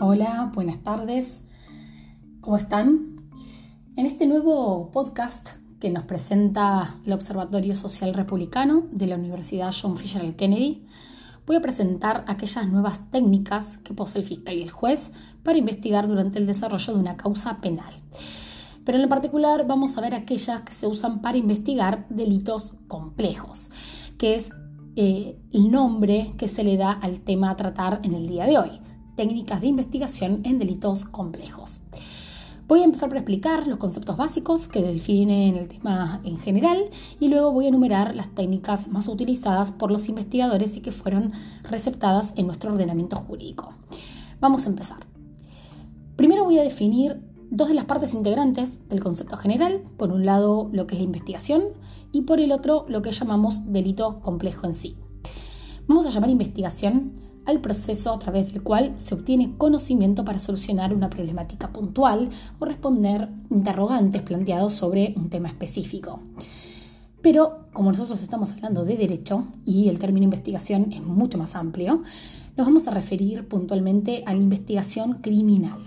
Hola, buenas tardes. ¿Cómo están? En este nuevo podcast que nos presenta el Observatorio Social Republicano de la Universidad John Fisher Kennedy, voy a presentar aquellas nuevas técnicas que posee el fiscal y el juez para investigar durante el desarrollo de una causa penal. Pero en particular vamos a ver aquellas que se usan para investigar delitos complejos, que es eh, el nombre que se le da al tema a tratar en el día de hoy técnicas de investigación en delitos complejos. Voy a empezar por explicar los conceptos básicos que definen el tema en general y luego voy a enumerar las técnicas más utilizadas por los investigadores y que fueron receptadas en nuestro ordenamiento jurídico. Vamos a empezar. Primero voy a definir dos de las partes integrantes del concepto general, por un lado lo que es la investigación y por el otro lo que llamamos delito complejo en sí. Vamos a llamar investigación al proceso a través del cual se obtiene conocimiento para solucionar una problemática puntual o responder interrogantes planteados sobre un tema específico. Pero como nosotros estamos hablando de derecho y el término investigación es mucho más amplio, nos vamos a referir puntualmente a la investigación criminal.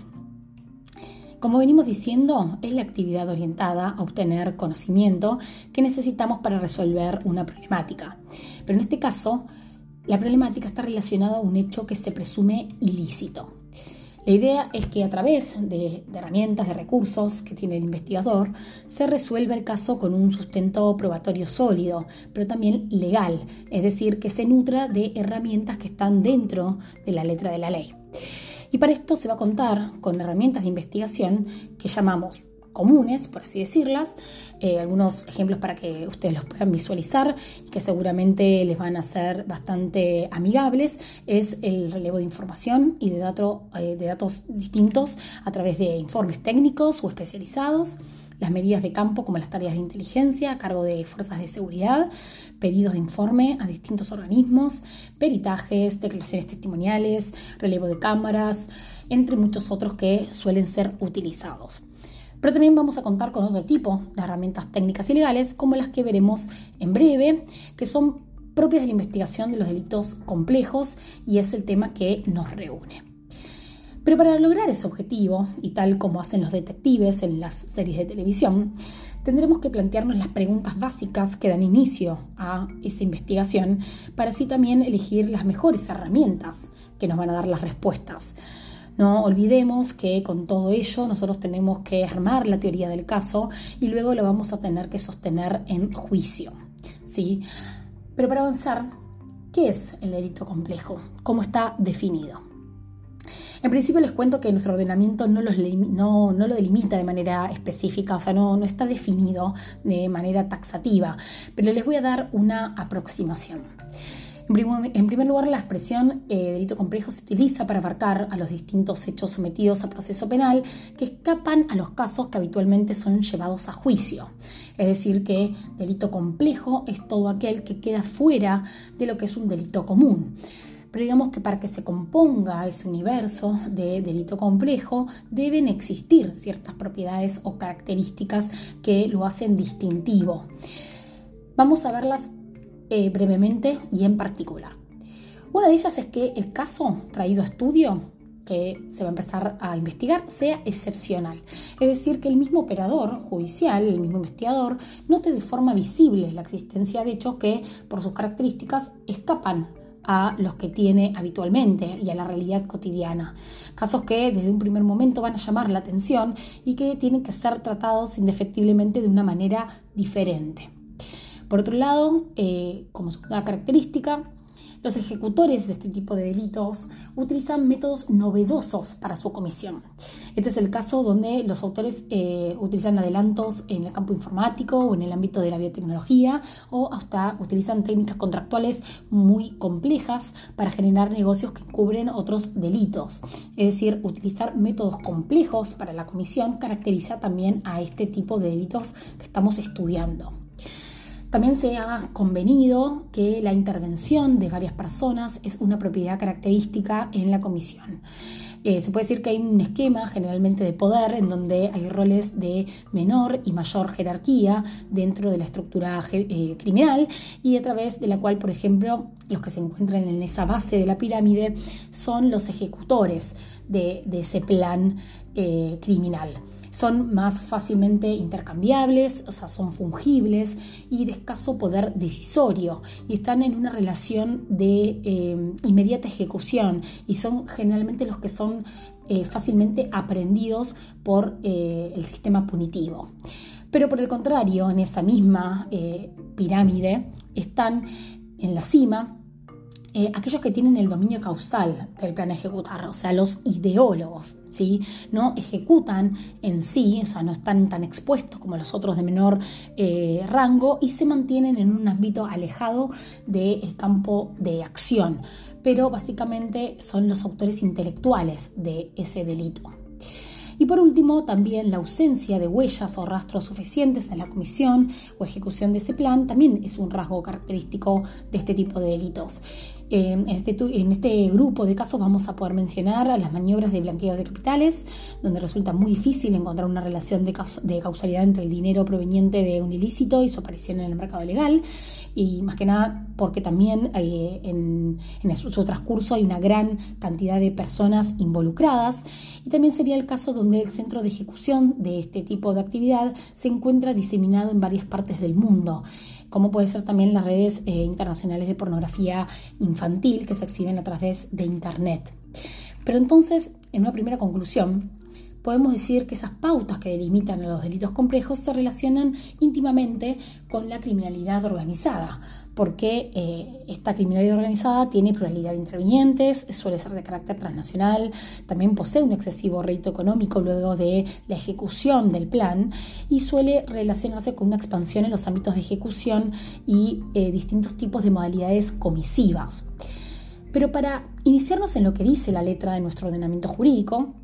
Como venimos diciendo, es la actividad orientada a obtener conocimiento que necesitamos para resolver una problemática. Pero en este caso, la problemática está relacionada a un hecho que se presume ilícito. La idea es que a través de, herramientas, de recursos que tiene el investigador, se resuelva el caso con un sustento probatorio sólido, pero también legal, es decir, que se nutra de herramientas que están dentro de la letra de la ley. Y para esto se va a contar con herramientas de investigación que llamamos comunes, por así decirlas, eh, algunos ejemplos para que ustedes los puedan visualizar y que seguramente les van a ser bastante amigables, es el relevo de información y de, eh, de datos distintos a través de informes técnicos o especializados, las medidas de campo como las tareas de inteligencia a cargo de fuerzas de seguridad, pedidos de informe a distintos organismos, peritajes, declaraciones testimoniales, relevo de cámaras, entre muchos otros que suelen ser utilizados. Pero también vamos a contar con otro tipo de herramientas técnicas y legales, como las que veremos en breve, que son propias de la investigación de los delitos complejos y es el tema que nos reúne. Pero para lograr ese objetivo, y tal como hacen los detectives en las series de televisión, tendremos que plantearnos las preguntas básicas que dan inicio a esa investigación para así también elegir las mejores herramientas que nos van a dar las respuestas. No olvidemos que con todo ello nosotros tenemos que armar la teoría del caso y luego lo vamos a tener que sostener en juicio. ¿sí? Pero para avanzar, ¿qué es el delito complejo? ¿Cómo está definido? En principio les cuento que nuestro ordenamiento no, lo delimita de manera específica, o sea, no, no, está definido de manera taxativa, pero les voy a dar una aproximación. En primer lugar, la expresión eh, delito complejo se utiliza para abarcar a los distintos hechos sometidos a proceso penal que escapan a los casos que habitualmente son llevados a juicio. Es decir, que delito complejo es todo aquel que queda fuera de lo que es un delito común. Pero digamos que para que se componga ese universo de delito complejo deben existir ciertas propiedades o características que lo hacen distintivo. Vamos a verlas eh, brevemente y en particular. Una de ellas es que el caso traído a estudio que se va a empezar a investigar sea excepcional. Es decir, que el mismo operador judicial, el mismo investigador, note de forma visible la existencia de hechos que, por sus características, escapan a los que tiene habitualmente y a la realidad cotidiana. Casos que desde un primer momento van a llamar la atención y que tienen que ser tratados indefectiblemente de una manera diferente. Por otro lado, eh, como segunda característica, los ejecutores de este tipo de delitos utilizan métodos novedosos para su comisión. Este es el caso donde los autores eh, utilizan adelantos en el campo informático o en el ámbito de la biotecnología o hasta utilizan técnicas contractuales muy complejas para generar negocios que cubren otros delitos. Es decir, utilizar métodos complejos para la comisión caracteriza también a este tipo de delitos que estamos estudiando. También se ha convenido que la intervención de varias personas es una propiedad característica en la comisión. Eh, se puede decir que hay un esquema generalmente de poder en donde hay roles de menor y mayor jerarquía dentro de la estructura eh, criminal y a través de la cual, por ejemplo, los que se encuentran en esa base de la pirámide son los ejecutores de, ese plan eh, criminal son más fácilmente intercambiables, o sea, son fungibles y de escaso poder decisorio y están en una relación de eh, inmediata ejecución y son generalmente los que son eh, fácilmente aprendidos por eh, el sistema punitivo. Pero por el contrario, en esa misma pirámide están en la cima eh, aquellos que tienen el dominio causal del plan ejecutar, o sea, los ideólogos, ¿sí? No ejecutan en sí, o sea, no están tan expuestos como los otros de menor eh, rango y se mantienen en un ámbito alejado del campo de acción, pero básicamente son los autores intelectuales de ese delito. Y por último, también la ausencia de huellas o rastros suficientes en la comisión o ejecución de ese plan también es un rasgo característico de este tipo de delitos. Eh, en, este, en, este, grupo de casos vamos a poder mencionar las maniobras de blanqueo de capitales, donde resulta muy difícil encontrar una relación de, causalidad entre el dinero proveniente de un ilícito y su aparición en el mercado legal. Y más que nada porque también eh, en, su, transcurso hay una gran cantidad de personas involucradas. Y también sería el caso donde el centro de ejecución de este tipo de actividad se encuentra diseminado en varias partes del mundo como puede ser también las redes eh, internacionales de pornografía infantil que se exhiben a través de Internet. Pero entonces, en una primera conclusión, podemos decir que esas pautas que delimitan a los delitos complejos se relacionan íntimamente con la criminalidad organizada, porque eh, esta criminalidad organizada tiene pluralidad de intervinientes, suele ser de carácter transnacional, también posee un excesivo rédito económico luego de la ejecución del plan y suele relacionarse con una expansión en los ámbitos de ejecución y eh, distintos tipos de modalidades comisivas. Pero para iniciarnos en lo que dice la letra de nuestro ordenamiento jurídico,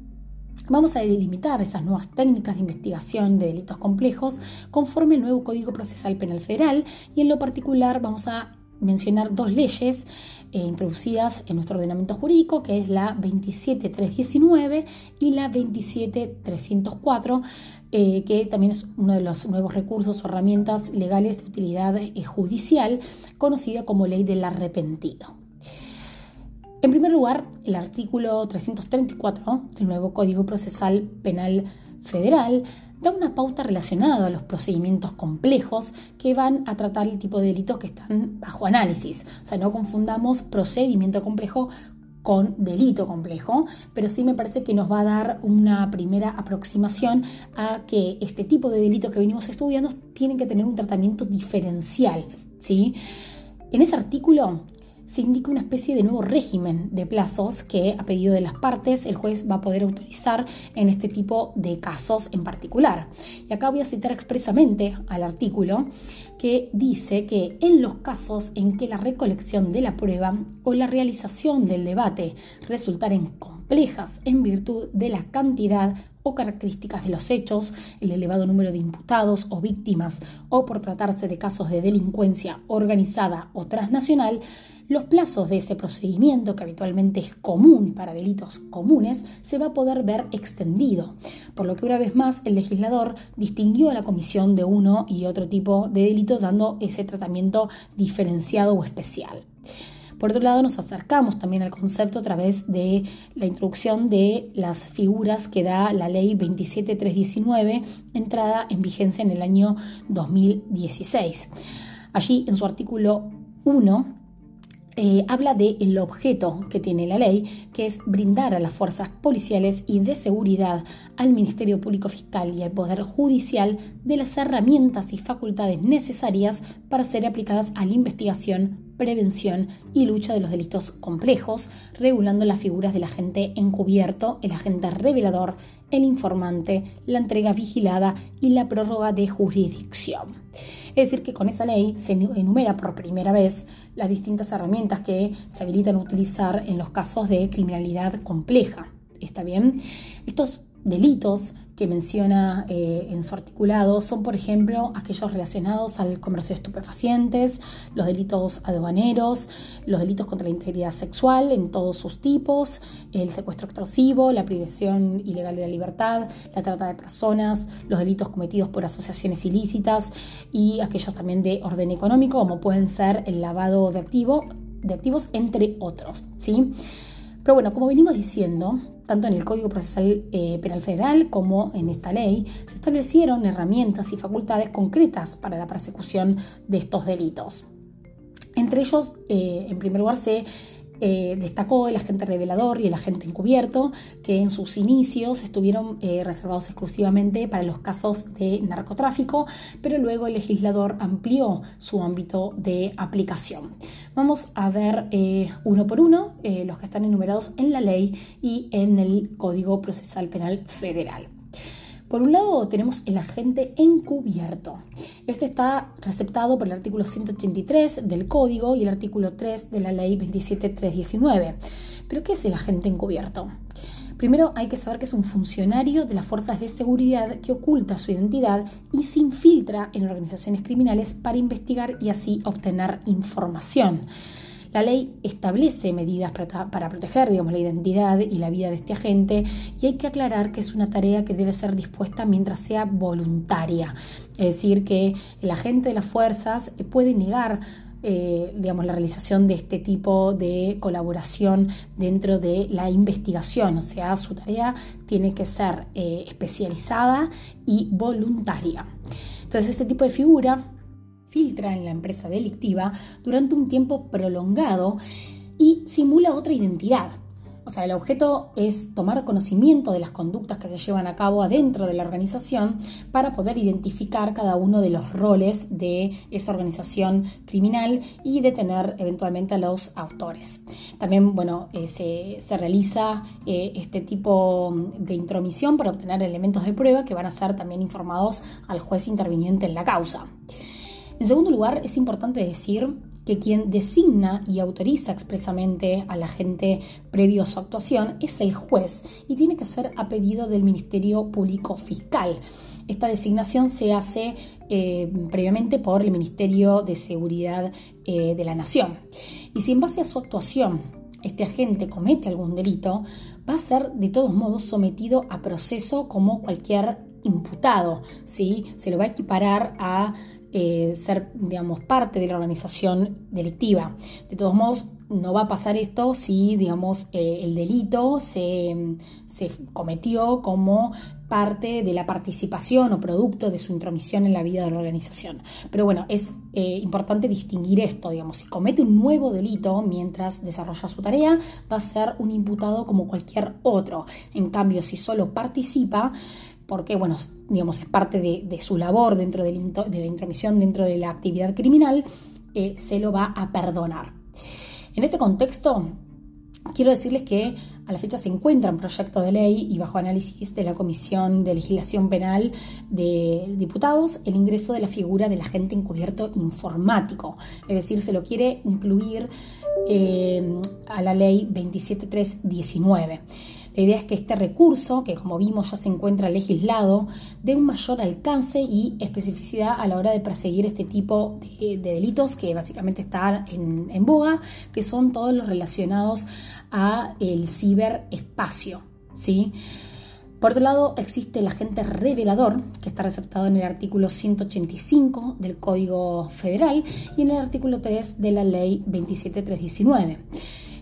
Vamos a delimitar esas nuevas técnicas de investigación de delitos complejos conforme el nuevo Código Procesal Penal Federal y en lo particular vamos a mencionar dos leyes eh, introducidas en nuestro ordenamiento jurídico, que es la 27319 y la 27304, eh, que también es uno de los nuevos recursos o herramientas legales de utilidad eh, judicial, conocida como ley del arrepentido. En primer lugar, el artículo 334 del nuevo Código Procesal Penal Federal da una pauta relacionada a los procedimientos complejos que van a tratar el tipo de delitos que están bajo análisis. O sea, no confundamos procedimiento complejo con delito complejo, pero sí me parece que nos va a dar una primera aproximación a que este tipo de delitos que venimos estudiando tienen que tener un tratamiento diferencial. ¿sí? En ese artículo se indica una especie de nuevo régimen de plazos que a pedido de las partes el juez va a poder autorizar en este tipo de casos en particular. Y acá voy a citar expresamente al artículo que dice que en los casos en que la recolección de la prueba o la realización del debate resultaren complejas en virtud de la cantidad o características de los hechos, el elevado número de imputados o víctimas o por tratarse de casos de delincuencia organizada o transnacional, los plazos de ese procedimiento, que habitualmente es común para delitos comunes, se va a poder ver extendido, por lo que una vez más el legislador distinguió a la comisión de uno y otro tipo de delitos dando ese tratamiento diferenciado o especial. Por otro lado, nos acercamos también al concepto a través de la introducción de las figuras que da la ley 27319, entrada en vigencia en el año 2016. Allí, en su artículo 1, eh, habla del objeto que tiene la ley, que es brindar a las fuerzas policiales y de seguridad, al Ministerio Público Fiscal y al Poder Judicial de las herramientas y facultades necesarias para ser aplicadas a la investigación, prevención y lucha de los delitos complejos, regulando las figuras del agente encubierto, el agente revelador, el informante, la entrega vigilada y la prórroga de jurisdicción. Es decir, que con esa ley se enumera por primera vez las distintas herramientas que se habilitan a utilizar en los casos de criminalidad compleja. ¿Está bien? Estos delitos que menciona eh, en su articulado son, por ejemplo, aquellos relacionados al comercio de estupefacientes, los delitos aduaneros, los delitos contra la integridad sexual en todos sus tipos, el secuestro extorsivo, la privación ilegal de la libertad, la trata de personas, los delitos cometidos por asociaciones ilícitas y aquellos también de orden económico, como pueden ser el lavado de, de activos, entre otros. ¿sí? Pero bueno, como venimos diciendo, tanto en el Código Procesal eh, Penal Federal como en esta ley, se establecieron herramientas y facultades concretas para la persecución de estos delitos. Entre ellos, eh, en primer lugar, se eh, destacó el agente revelador y el agente encubierto, que en sus inicios estuvieron eh, reservados exclusivamente para los casos de narcotráfico, pero luego el legislador amplió su ámbito de aplicación. Vamos a ver eh, uno por uno los que están enumerados en la ley y en el Código Procesal Penal Federal. Por un lado tenemos el agente encubierto. Este está receptado por el artículo 183 del Código y el artículo 3 de la Ley 27319. ¿Pero qué es el agente encubierto? Primero hay que saber que es un funcionario de las fuerzas de seguridad que oculta su identidad y se infiltra en organizaciones criminales para investigar y así obtener información. La ley establece medidas para, proteger digamos, la identidad y la vida de este agente y hay que aclarar que es una tarea que debe ser dispuesta mientras sea voluntaria. Es decir, que el agente de las fuerzas puede negar eh, digamos, la realización de este tipo de colaboración dentro de la investigación. O sea, su tarea tiene que ser eh, especializada y voluntaria. Entonces, este tipo de figura filtra en la empresa delictiva durante un tiempo prolongado y simula otra identidad. O sea, el objeto es tomar conocimiento de las conductas que se llevan a cabo adentro de la organización para poder identificar cada uno de los roles de esa organización criminal y detener eventualmente a los autores. También, bueno, eh, se, realiza eh, este tipo de intromisión para obtener elementos de prueba que van a ser también informados al juez interviniente en la causa. En segundo lugar, es importante decir que quien designa y autoriza expresamente a la gente previo a su actuación es el juez y tiene que ser a pedido del Ministerio Público Fiscal. Esta designación se hace eh, previamente por el Ministerio de Seguridad eh, de la Nación. Y si en base a su actuación este agente comete algún delito, va a ser de todos modos sometido a proceso como cualquier imputado, ¿sí? Se lo va a equiparar a eh, ser, digamos, parte de la organización delictiva. De todos modos, no va a pasar esto si, digamos, eh, el delito se, cometió como parte de la participación o producto de su intromisión en la vida de la organización. Pero bueno, es eh, importante distinguir esto, digamos, si comete un nuevo delito mientras desarrolla su tarea, va a ser un imputado como cualquier otro. En cambio, si solo participa, porque, bueno, digamos, es parte de, su labor dentro de la intromisión dentro de la actividad criminal, eh, se lo va a perdonar. En este contexto, quiero decirles que a la fecha se encuentra en proyecto de ley y bajo análisis de la Comisión de Legislación Penal de Diputados el ingreso de la figura del agente encubierto informático. Es decir, se lo quiere incluir eh, a la ley 27319. La idea es que este recurso, que como vimos ya se encuentra legislado, dé un mayor alcance y especificidad a la hora de perseguir este tipo de, delitos que básicamente están en, boga, que son todos los relacionados a el ciberespacio. ¿sí? Por otro lado, existe el agente revelador, que está receptado en el artículo 185 del Código Federal y en el artículo 3 de la Ley 27319.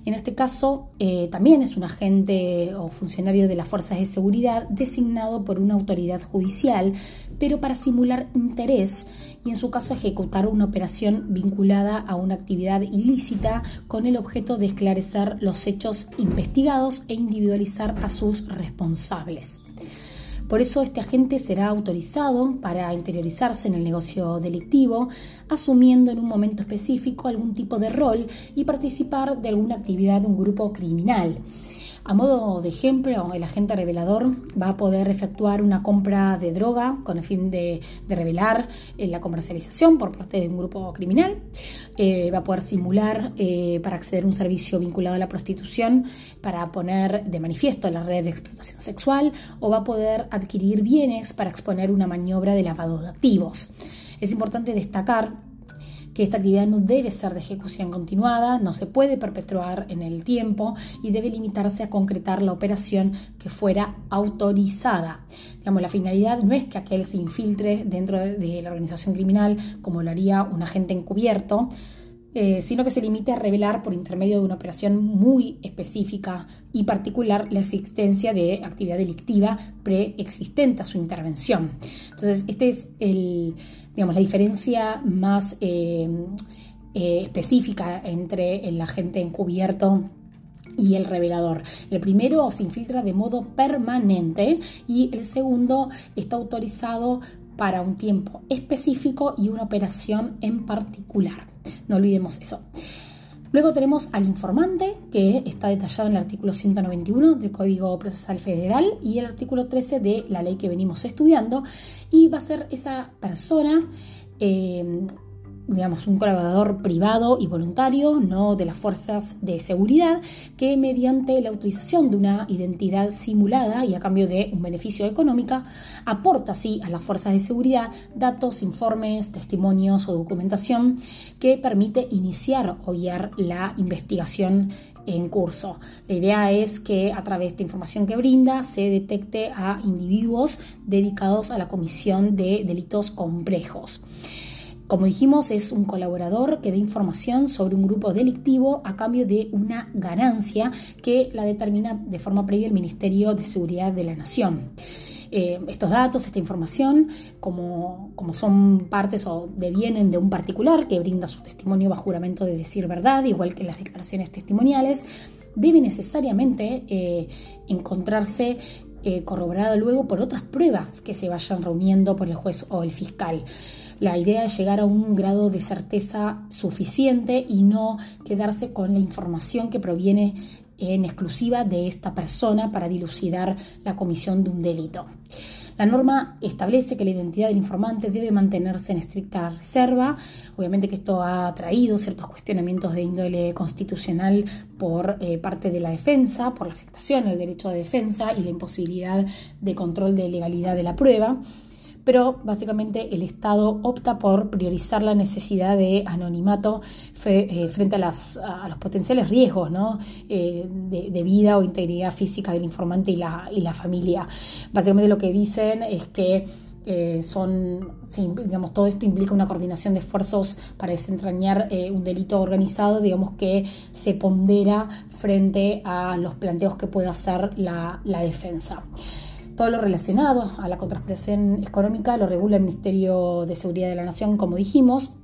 En este caso, eh, también es un agente o funcionario de las fuerzas de seguridad designado por una autoridad judicial, pero para simular interés y en su caso ejecutar una operación vinculada a una actividad ilícita con el objeto de esclarecer los hechos investigados e individualizar a sus responsables. Por eso este agente será autorizado para interiorizarse en el negocio delictivo, asumiendo en un momento específico algún tipo de rol y participar de alguna actividad de un grupo criminal. A modo de ejemplo, el agente revelador va a poder efectuar una compra de droga con el fin de, revelar eh, la comercialización por parte de un grupo criminal. Eh, va a poder simular eh, para acceder a un servicio vinculado a la prostitución para poner de manifiesto la red de explotación sexual o va a poder adquirir bienes para exponer una maniobra de lavado de activos. Es importante destacar que esta actividad no debe ser de ejecución continuada, no se puede perpetuar en el tiempo y debe limitarse a concretar la operación que fuera autorizada. Digamos, la finalidad no es que aquel se infiltre dentro de la organización criminal como lo haría un agente encubierto, eh, sino que se limite a revelar por intermedio de una operación muy específica y particular la existencia de actividad delictiva preexistente a su intervención. Entonces, esta es el, digamos, la diferencia más eh, eh, específica entre el agente encubierto y el revelador. El primero se infiltra de modo permanente y el segundo está autorizado para un tiempo específico y una operación en particular. No olvidemos eso. Luego tenemos al informante, que está detallado en el artículo 191 del Código Procesal Federal y el artículo 13 de la ley que venimos estudiando, y va a ser esa persona eh, digamos, un colaborador privado y voluntario, no de las fuerzas de seguridad, que mediante la utilización de una identidad simulada y a cambio de un beneficio económico, aporta así a las fuerzas de seguridad datos, informes, testimonios o documentación que permite iniciar o guiar la investigación en curso. La idea es que a través de esta información que brinda se detecte a individuos dedicados a la comisión de delitos complejos. Como dijimos, es un colaborador que da información sobre un grupo delictivo a cambio de una ganancia que la determina de forma previa el Ministerio de Seguridad de la Nación. Eh, estos datos, esta información, como, como, son partes o devienen de un particular que brinda su testimonio bajo juramento de decir verdad, igual que las declaraciones testimoniales, debe necesariamente eh, encontrarse eh, corroborada luego por otras pruebas que se vayan reuniendo por el juez o el fiscal. La idea es llegar a un grado de certeza suficiente y no quedarse con la información que proviene en exclusiva de esta persona para dilucidar la comisión de un delito. La norma establece que la identidad del informante debe mantenerse en estricta reserva. Obviamente que esto ha traído ciertos cuestionamientos de índole constitucional por eh, parte de la defensa, por la afectación al derecho de defensa y la imposibilidad de control de legalidad de la prueba pero básicamente el Estado opta por priorizar la necesidad de anonimato eh, frente a, los potenciales riesgos eh, de, vida o integridad física del informante y la, familia. Básicamente lo que dicen es que eh, son, digamos, todo esto implica una coordinación de esfuerzos para desentrañar un delito organizado, digamos, que se pondera frente a los planteos que pueda hacer la defensa. Todo lo relacionado a la contrapresión económica lo regula el Ministerio de Seguridad de la Nación, como dijimos.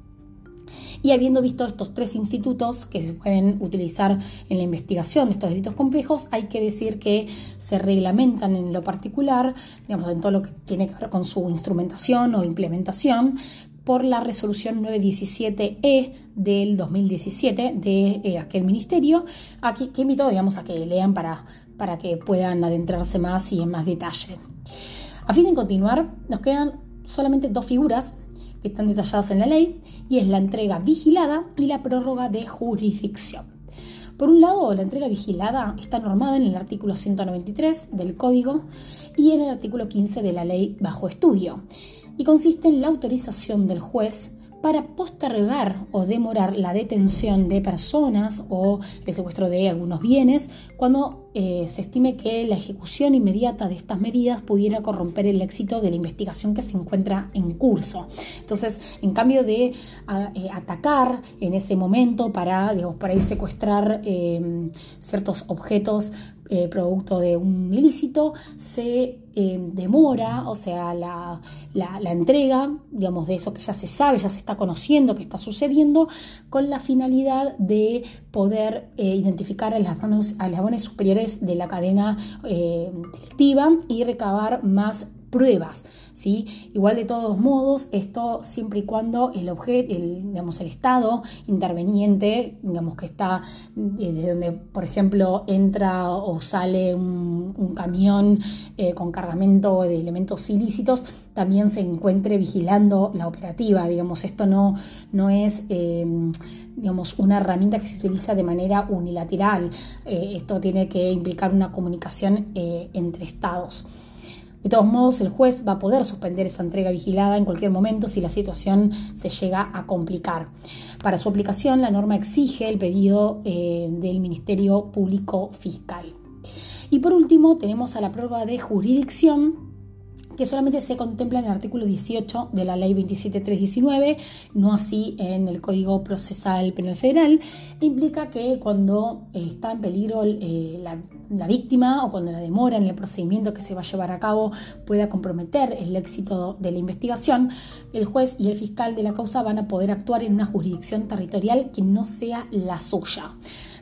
Y habiendo visto estos tres institutos que se pueden utilizar en la investigación de estos delitos complejos, hay que decir que se reglamentan en lo particular, digamos, en todo lo que tiene que ver con su instrumentación o implementación, por la resolución 917E del 2017 de eh, aquel ministerio, aquí, que invito digamos, a que lean para para que puedan adentrarse más y en más detalle. A fin de continuar, nos quedan solamente dos figuras que están detalladas en la ley y es la entrega vigilada y la prórroga de jurisdicción. Por un lado, la entrega vigilada está normada en el artículo 193 del Código y en el artículo 15 de la ley bajo estudio y consiste en la autorización del juez para postergar o demorar la detención de personas o el secuestro de algunos bienes cuando eh, se estime que la ejecución inmediata de estas medidas pudiera corromper el éxito de la investigación que se encuentra en curso. Entonces, en cambio de eh, atacar en ese momento para, digamos, para ir secuestrar eh, ciertos objetos eh, producto de un ilícito, se eh, demora, o sea, la, entrega, digamos, de eso que ya se sabe, ya se está conociendo que está sucediendo, con la finalidad de poder eh, identificar a las a superiores de la cadena delictiva y recabar más pruebas. ¿sí? Igual de todos modos, esto siempre y cuando el, objeto, el, digamos, el Estado interveniente, digamos que está desde donde, por ejemplo, entra o sale un, camión eh, con cargamento de elementos ilícitos, también se encuentre vigilando la operativa. Digamos, esto no, no es... Eh, digamos, una herramienta que se utiliza de manera unilateral. Eh, esto tiene que implicar una comunicación entre estados. De todos modos, el juez va a poder suspender esa entrega vigilada en cualquier momento si la situación se llega a complicar. Para su aplicación, la norma exige el pedido eh, del Ministerio Público Fiscal. Y por último, tenemos a la prórroga de jurisdicción que solamente se contempla en el artículo 18 de la ley 27319, no así en el Código Procesal Penal Federal, implica que cuando eh, está en peligro eh, la, la, víctima o cuando la demora en el procedimiento que se va a llevar a cabo pueda comprometer el éxito de la investigación, el juez y el fiscal de la causa van a poder actuar en una jurisdicción territorial que no sea la suya.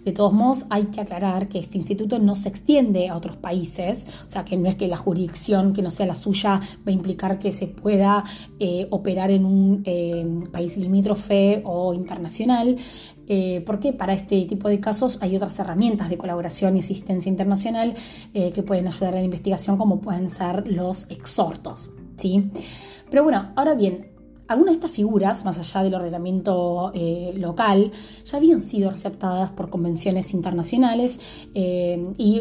De todos modos, hay que aclarar que este instituto no se extiende a otros países, o sea, que no es que la jurisdicción que no sea la suya va a implicar que se pueda eh, operar en un eh, país limítrofe o internacional, eh, porque para este tipo de casos hay otras herramientas de colaboración y asistencia internacional que pueden ayudar a la investigación, como pueden ser los exhortos. ¿sí? Pero bueno, ahora bien, algunas de estas figuras, más allá del ordenamiento eh, local, ya habían sido receptadas por convenciones internacionales eh, y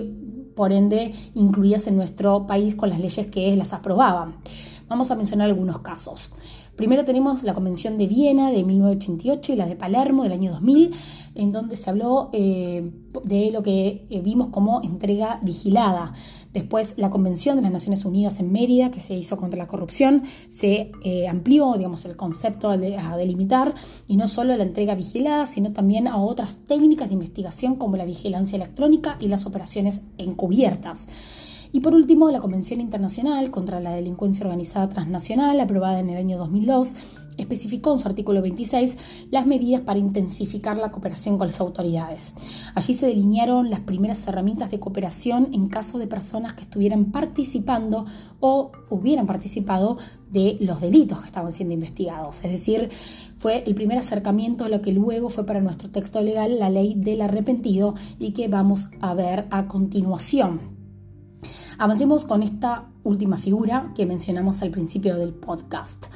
por ende incluidas en nuestro país con las leyes que las aprobaban. Vamos a mencionar algunos casos. Primero tenemos la Convención de Viena de 1988 y la de Palermo del año 2000, en donde se habló eh, de lo que eh, vimos como entrega vigilada. Después la Convención de las Naciones Unidas en Mérida, que se hizo contra la corrupción, se eh, amplió digamos, el concepto a, a delimitar y no solo la entrega vigilada, sino también a otras técnicas de investigación como la vigilancia electrónica y las operaciones encubiertas. Y por último, la Convención Internacional contra la Delincuencia Organizada Transnacional, aprobada en el año 2002, especificó en su artículo 26 las medidas para intensificar la cooperación con las autoridades. Allí se delinearon las primeras herramientas de cooperación en caso de personas que estuvieran participando o hubieran participado de los delitos que estaban siendo investigados. Es decir, fue el primer acercamiento a lo que luego fue para nuestro texto legal la ley del arrepentido y que vamos a ver a continuación. Avancemos con esta última figura que mencionamos al principio del podcast.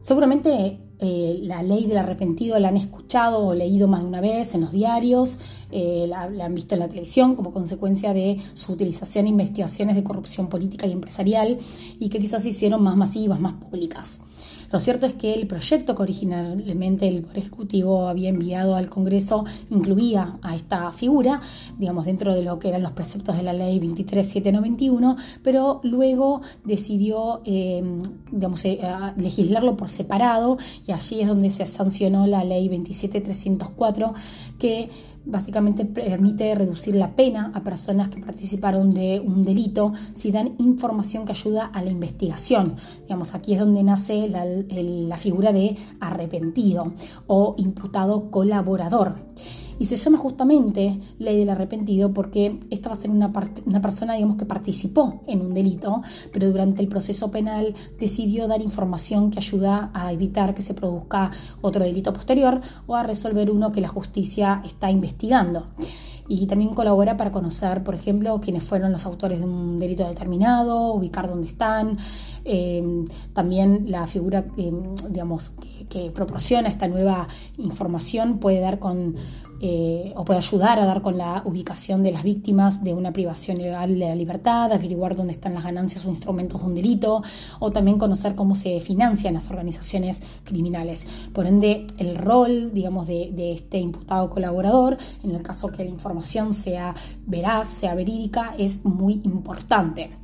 Seguramente eh, la ley del arrepentido la han escuchado o leído más de una vez en los diarios, eh, la, la, han visto en la televisión como consecuencia de su utilización en investigaciones de corrupción política y empresarial y que quizás se hicieron más masivas, más públicas. Lo cierto es que el proyecto que originalmente el Poder Ejecutivo había enviado al Congreso incluía a esta figura, digamos, dentro de lo que eran los preceptos de la ley 23791, pero luego decidió, eh, digamos, eh, legislarlo por separado y allí es donde se sancionó la ley 27304 que básicamente permite reducir la pena a personas que participaron de un delito si dan información que ayuda a la investigación. Digamos, aquí es donde nace la, la figura de arrepentido o imputado colaborador. Y se llama justamente ley del arrepentido porque esta va a ser una, una persona, digamos, que participó en un delito, pero durante el proceso penal decidió dar información que ayuda a evitar que se produzca otro delito posterior o a resolver uno que la justicia está investigando y también colabora para conocer, por ejemplo, quiénes fueron los autores de un delito determinado, ubicar dónde están. Eh, también la figura, eh, digamos, que, proporciona esta nueva información puede dar con eh, o puede ayudar a dar con la ubicación de las víctimas de una privación ilegal de la libertad, averiguar dónde están las ganancias o instrumentos de un delito, o también conocer cómo se financian las organizaciones criminales. Por ende, el rol, digamos, de este imputado colaborador, en el caso que la información sea veraz, sea verídica, es muy importante.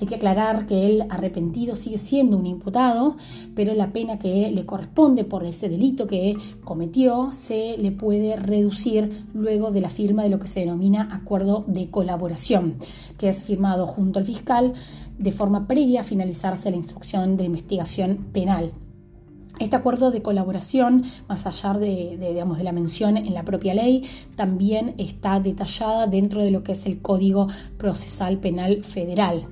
Hay que aclarar que el arrepentido sigue siendo un imputado, pero la pena que le corresponde por ese delito que cometió se le puede reducir luego de la firma de lo que se denomina acuerdo de colaboración, que es firmado junto al fiscal de forma previa a finalizarse la instrucción de investigación penal. Este acuerdo de colaboración, más allá de, de la mención en la propia ley, también está detallada dentro de lo que es el Código Procesal Penal Federal.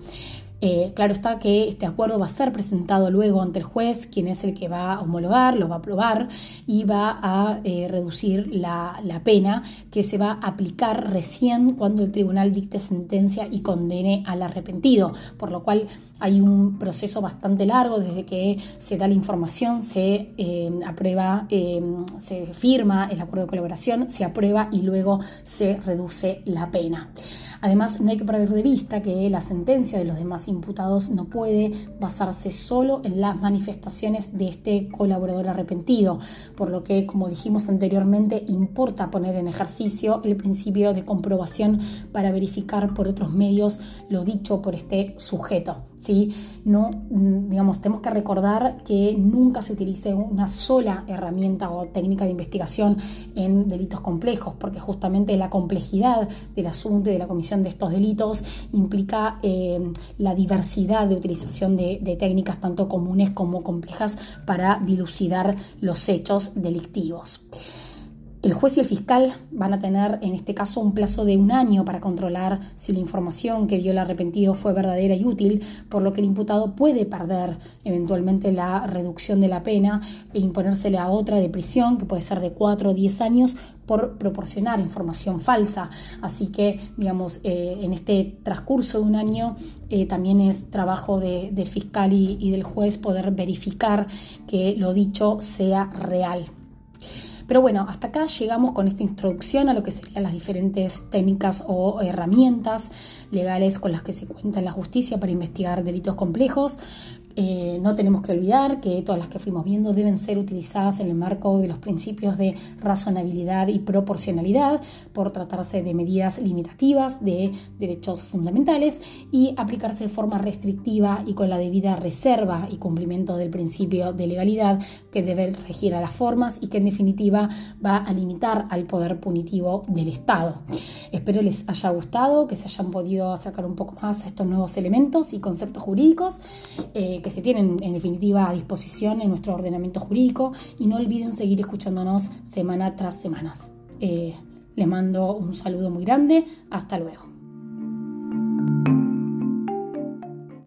Eh, claro está que este acuerdo va a ser presentado luego ante el juez, quien es el que va a homologar, lo va a aprobar y va a eh, reducir la, la, pena que se va a aplicar recién cuando el tribunal dicte sentencia y condene al arrepentido, por lo cual hay un proceso bastante largo desde que se da la información, se eh, aprueba, se firma el acuerdo de colaboración, se aprueba y luego se reduce la pena. Además, no hay que perder de vista que la sentencia de los demás imputados no puede basarse solo en las manifestaciones de este colaborador arrepentido, por lo que, como dijimos anteriormente, importa poner en ejercicio el principio de comprobación para verificar por otros medios lo dicho por este sujeto. ¿Sí? No, mm, digamos, tenemos que recordar que nunca se utilice una sola herramienta o técnica de investigación en delitos complejos, porque justamente la complejidad del asunto y de la comisión de estos delitos implica eh, la diversidad de utilización de, de técnicas tanto comunes como complejas para dilucidar los hechos delictivos. El juez y el fiscal van a tener en este caso un plazo de un año para controlar si la información que dio el arrepentido fue verdadera y útil, por lo que el imputado puede perder eventualmente la reducción de la pena e imponérsele a otra de prisión, que puede ser de 4 o 10 años, por proporcionar información falsa. Así que, digamos, eh, en este transcurso de un año eh, también es trabajo de, del fiscal y del juez poder verificar que lo dicho sea real. Pero bueno, hasta acá llegamos con esta introducción a lo que serían las diferentes técnicas o herramientas legales con las que se cuenta en la justicia para investigar delitos complejos. Eh, no tenemos que olvidar que todas las que fuimos viendo deben ser utilizadas en el marco de los principios de razonabilidad y proporcionalidad por tratarse de medidas limitativas de derechos fundamentales y aplicarse de forma restrictiva y con la debida reserva y cumplimiento del principio de legalidad que debe regir a las formas y que en definitiva va a limitar al poder punitivo del Estado. Espero les haya gustado, que se hayan podido acercar un poco más a estos nuevos elementos y conceptos jurídicos. Eh, se tienen en definitiva a disposición en nuestro ordenamiento jurídico y no olviden seguir escuchándonos semana tras semana. Eh, les mando un saludo muy grande, hasta luego.